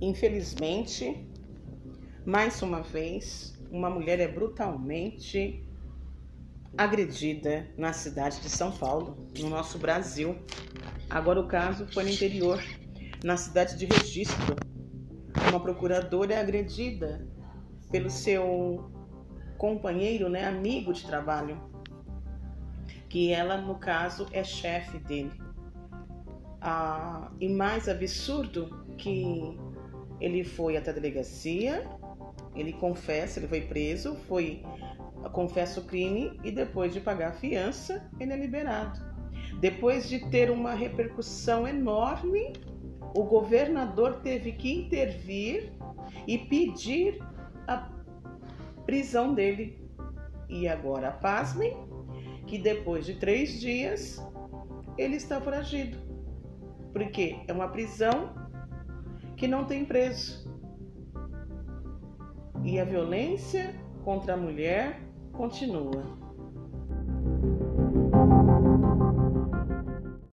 Infelizmente, mais uma vez, uma mulher é brutalmente agredida na cidade de São Paulo, no nosso Brasil. Agora o caso foi no interior, na cidade de Registro. Uma procuradora é agredida pelo seu companheiro, né, amigo de trabalho, que ela no caso é chefe dele. Ah, e mais absurdo que ele foi até a delegacia, ele confessa, ele foi preso, foi confessa o crime e depois de pagar a fiança, ele é liberado. Depois de ter uma repercussão enorme, o governador teve que intervir e pedir a prisão dele. E agora, pasmem, que depois de três dias ele está foragido. Porque é uma prisão que não tem preso. E a violência contra a mulher continua.